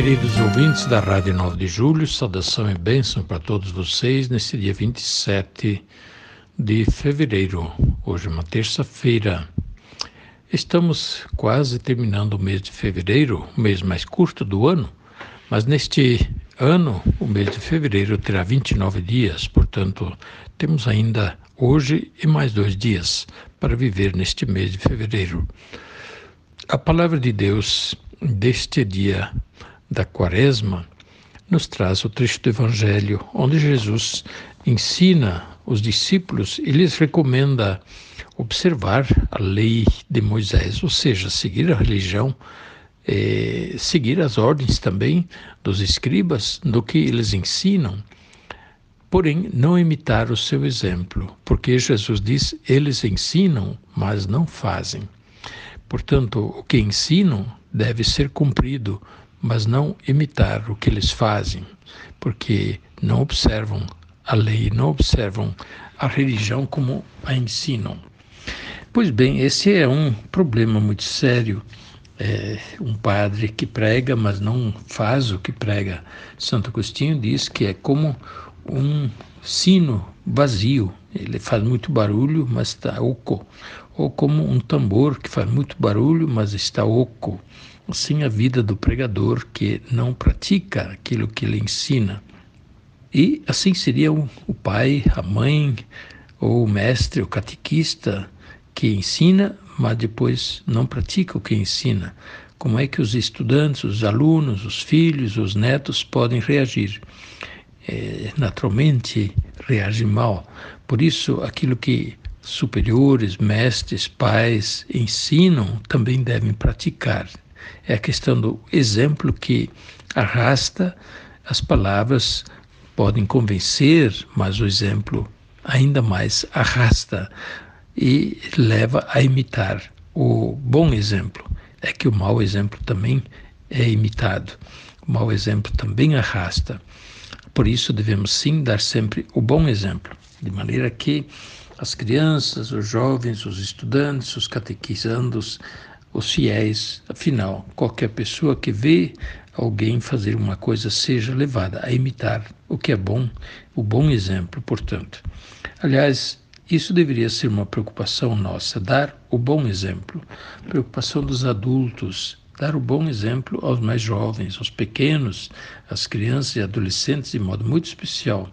Queridos ouvintes da Rádio 9 de Julho, saudação e bênção para todos vocês nesse dia 27 de fevereiro, hoje é uma terça-feira. Estamos quase terminando o mês de fevereiro, o mês mais curto do ano, mas neste ano, o mês de fevereiro terá 29 dias, portanto, temos ainda hoje e mais dois dias para viver neste mês de fevereiro. A palavra de Deus deste dia da Quaresma nos traz o trecho do Evangelho, onde Jesus ensina os discípulos e lhes recomenda observar a lei de Moisés, ou seja, seguir a religião, eh, seguir as ordens também dos escribas, do que eles ensinam, porém não imitar o seu exemplo, porque Jesus diz: eles ensinam, mas não fazem. Portanto, o que ensinam deve ser cumprido mas não imitar o que eles fazem, porque não observam a lei, não observam a religião como a ensinam. Pois bem, esse é um problema muito sério. É um padre que prega, mas não faz o que prega. Santo Agostinho diz que é como um sino vazio, ele faz muito barulho, mas está oco. Ou como um tambor que faz muito barulho, mas está oco assim a vida do pregador que não pratica aquilo que ele ensina. E assim seria o, pai, a mãe, ou o mestre, o catequista que ensina, mas depois não pratica o que ensina. Como é que os estudantes, os alunos, os filhos, os netos podem reagir? É, naturalmente reagem mal. Por isso, aquilo que superiores, mestres, pais ensinam também devem praticar. É a questão do exemplo que arrasta, as palavras podem convencer, mas o exemplo ainda mais arrasta e leva a imitar. O bom exemplo é que o mau exemplo também é imitado. O mau exemplo também arrasta. Por isso devemos sim dar sempre o bom exemplo, de maneira que as crianças, os jovens, os estudantes, os catequizandos, os fiéis. Afinal, qualquer pessoa que vê alguém fazer uma coisa seja levada a imitar o que é bom, o bom exemplo, portanto. Aliás, isso deveria ser uma preocupação nossa, dar o bom exemplo. Preocupação dos adultos, dar o bom exemplo aos mais jovens, aos pequenos, às crianças e adolescentes de modo muito especial.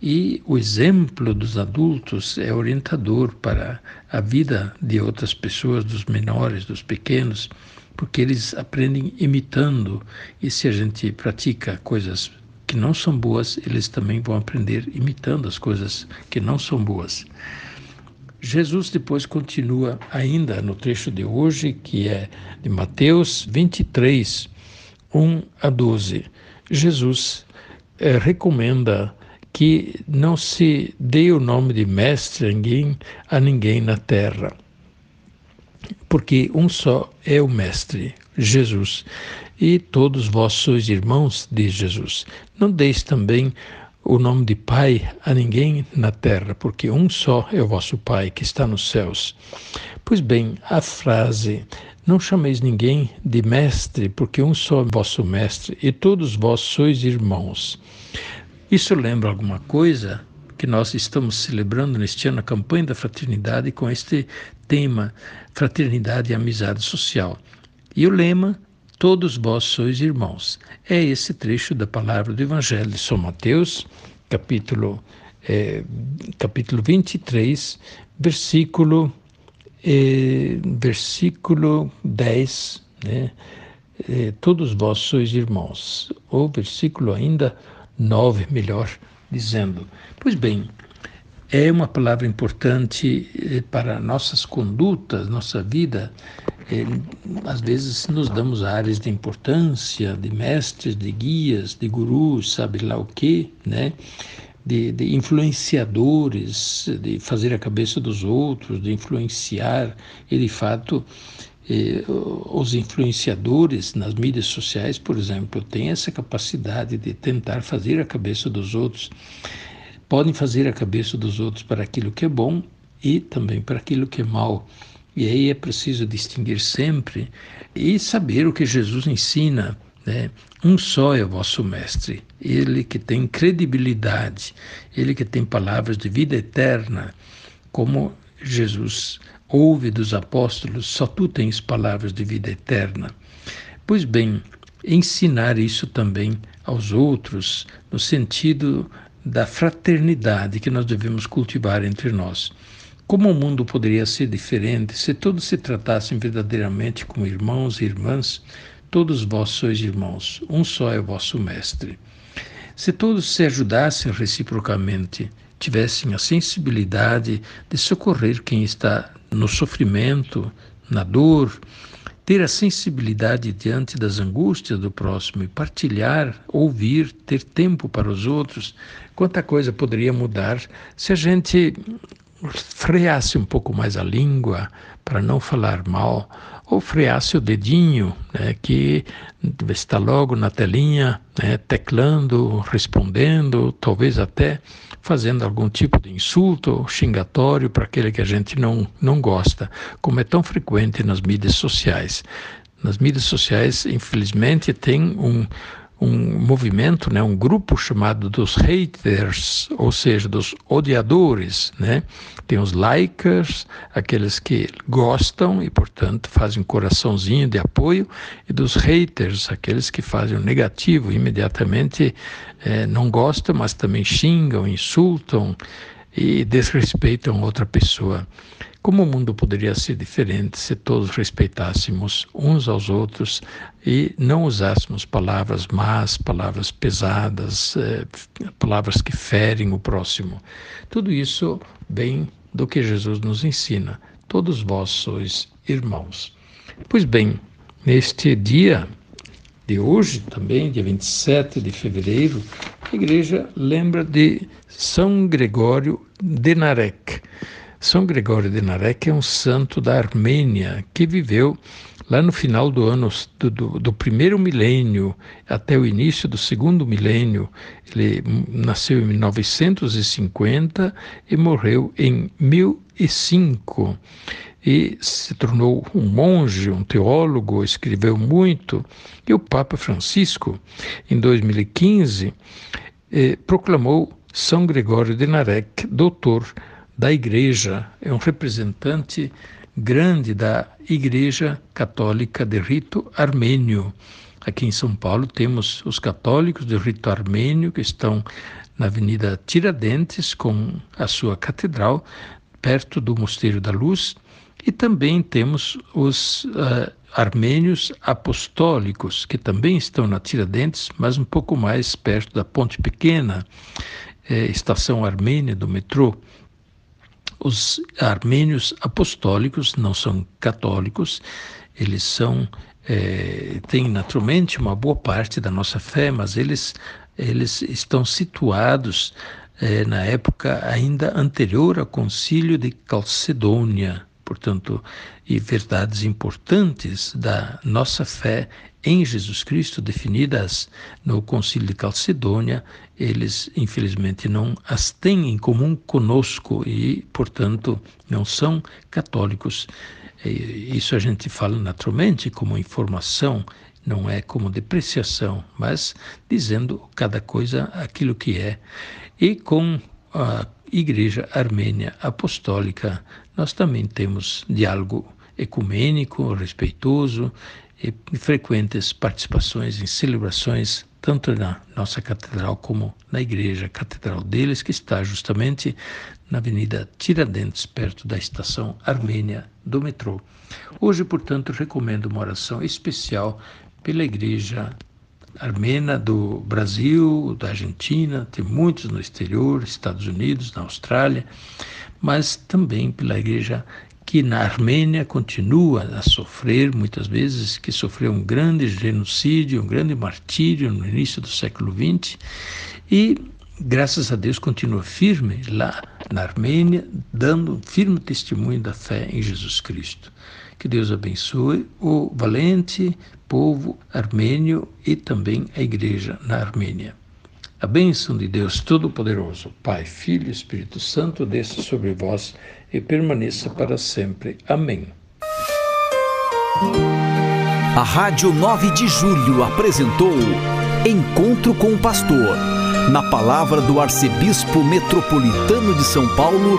E o exemplo dos adultos é orientador para a vida de outras pessoas, dos menores, dos pequenos, porque eles aprendem imitando. E se a gente pratica coisas que não são boas, eles também vão aprender imitando as coisas que não são boas. Jesus depois continua ainda no trecho de hoje, que é de Mateus 23, 1 a 12. Jesus eh, recomenda que não se dê o nome de mestre a ninguém, a ninguém na terra. Porque um só é o mestre, Jesus, e todos vós sois irmãos de Jesus. Não deis também o nome de Pai a ninguém na terra, porque um só é o vosso Pai que está nos céus. Pois bem, a frase não chameis ninguém de mestre, porque um só é vosso mestre, e todos vós sois irmãos. Isso lembra alguma coisa que nós estamos celebrando neste ano a campanha da fraternidade com este tema fraternidade e amizade social. E o lema Todos vós sois irmãos. É esse trecho da palavra do Evangelho de São Mateus, capítulo, é, capítulo 23, versículo, é, versículo 10, né? É, todos vós sois irmãos. Ou versículo ainda 9, melhor dizendo. Pois bem, é uma palavra importante eh, para nossas condutas, nossa vida. É, às vezes nos damos áreas de importância, de mestres, de guias, de gurus, sabe lá o quê, né? De, de, influenciadores, de fazer a cabeça dos outros, de influenciar. E, de fato, os influenciadores nas mídias sociais, por exemplo, têm essa capacidade de tentar fazer a cabeça dos outros podem fazer a cabeça dos outros para aquilo que é bom e também para aquilo que é mal. E aí é preciso distinguir sempre e saber o que Jesus ensina. Né? Um só é o vosso Mestre, ele que tem credibilidade, ele que tem palavras de vida eterna, como Jesus ouve dos apóstolos: só tu tens palavras de vida eterna. Pois bem, ensinar isso também aos outros, no sentido da fraternidade que nós devemos cultivar entre nós. Como o mundo poderia ser diferente se todos se tratassem verdadeiramente como irmãos e irmãs? Todos vós sois irmãos, um só é o vosso Mestre. Se todos se ajudassem reciprocamente, tivessem a sensibilidade de socorrer quem está no sofrimento, na dor, ter a sensibilidade diante das angústias do próximo e partilhar, ouvir, ter tempo para os outros, quanta coisa poderia mudar se a gente freasse um pouco mais a língua para não falar mal, ou freasse o dedinho, né, que está logo na telinha, né, teclando, respondendo, talvez até fazendo algum tipo de insulto xingatório para aquele que a gente não, não gosta, como é tão frequente nas mídias sociais. Nas mídias sociais, infelizmente, tem um um movimento, né, um grupo chamado dos haters, ou seja, dos odiadores, né? Tem os likers, aqueles que gostam e, portanto, fazem um coraçãozinho de apoio, e dos haters, aqueles que fazem o negativo, imediatamente eh, não gostam, mas também xingam, insultam e desrespeitam outra pessoa. Como o mundo poderia ser diferente se todos respeitássemos uns aos outros e não usássemos palavras más, palavras pesadas, eh, palavras que ferem o próximo? Tudo isso vem do que Jesus nos ensina. Todos vós sois irmãos. Pois bem, neste dia de hoje, também, dia 27 de fevereiro, a igreja lembra de São Gregório de Narek. São Gregório de Narek é um santo da Armênia que viveu lá no final do ano do, do, do, primeiro milênio até o início do segundo milênio. Ele nasceu em 1950 e morreu em 1005 e se tornou um monge, um teólogo, escreveu muito. E o Papa Francisco, em 2015, eh, proclamou São Gregório de Narek doutor da Igreja, é um representante grande da Igreja Católica de Rito Armênio. Aqui em São Paulo temos os católicos de rito armênio que estão na Avenida Tiradentes com a sua catedral, perto do Mosteiro da Luz, e também temos os uh, armênios apostólicos, que também estão na Tiradentes, mas um pouco mais perto da Ponte Pequena, eh, estação armênia do metrô. Os armênios apostólicos não são católicos, eles são é, têm naturalmente uma boa parte da nossa fé, mas eles eles estão situados é, na época ainda anterior ao Concílio de Calcedônia, portanto, e verdades importantes da nossa fé em Jesus Cristo, definidas no Concílio de Calcedônia, eles infelizmente não as têm em comum conosco e, portanto, não são católicos. Isso a gente fala naturalmente como informação, não é como depreciação, mas dizendo cada coisa aquilo que é. E com a Igreja Armênia Apostólica, nós também temos diálogo ecumênico, respeitoso, e frequentes participações em celebrações, tanto na nossa catedral como na igreja catedral deles, que está justamente na Avenida Tiradentes, perto da estação Armênia do metrô. Hoje, portanto, recomendo uma oração especial pela igreja armênia do Brasil, da Argentina, tem muitos no exterior, Estados Unidos, na Austrália, mas também pela igreja que na Armênia continua a sofrer, muitas vezes, que sofreu um grande genocídio, um grande martírio no início do século XX, e graças a Deus continua firme lá na Armênia, dando um firme testemunho da fé em Jesus Cristo. Que Deus abençoe o valente povo armênio e também a igreja na Armênia. A bênção de Deus Todo-Poderoso, Pai, Filho e Espírito Santo, desça sobre vós e permaneça para sempre. Amém. A Rádio 9 de Julho apresentou Encontro com o Pastor, na palavra do Arcebispo Metropolitano de São Paulo,